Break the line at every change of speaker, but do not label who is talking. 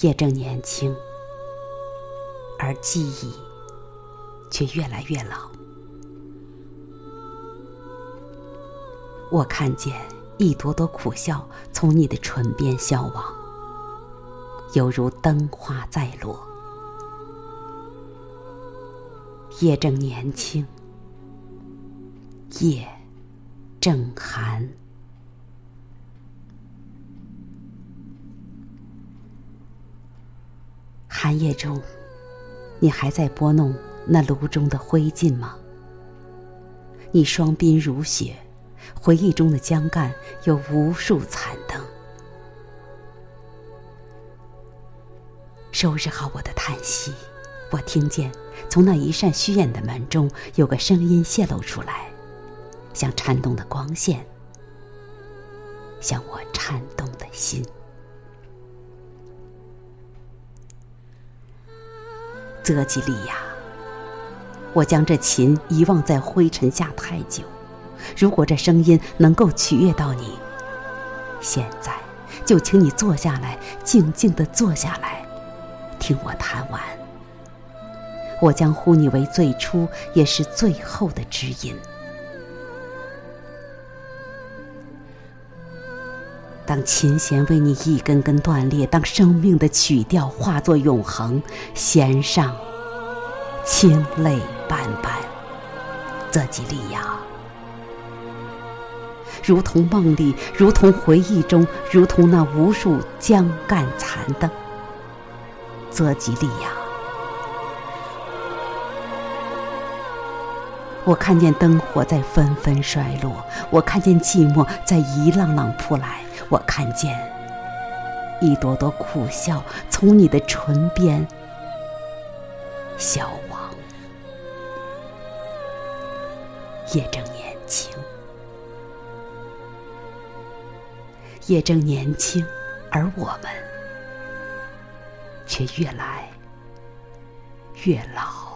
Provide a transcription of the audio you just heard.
也正年轻，而记忆却越来越老。我看见一朵朵苦笑从你的唇边消亡，犹如灯花再落。夜正年轻，夜正寒。寒夜中，你还在拨弄那炉中的灰烬吗？你双鬓如雪，回忆中的江干有无数残灯。收拾好我的叹息，我听见从那一扇虚掩的门中有个声音泄露出来，像颤动的光线，像我颤动的心。泽吉利亚，我将这琴遗忘在灰尘下太久。如果这声音能够取悦到你，现在就请你坐下来，静静地坐下来，听我弹完。我将呼你为最初也是最后的知音。当琴弦为你一根根断裂，当生命的曲调化作永恒，弦上清泪斑斑，泽吉利亚，如同梦里，如同回忆中，如同那无数江干残灯，泽吉利亚。我看见灯火在纷纷衰落，我看见寂寞在一浪浪扑来，我看见一朵朵苦笑从你的唇边消亡。夜正年轻，夜正年轻，而我们却越来越老。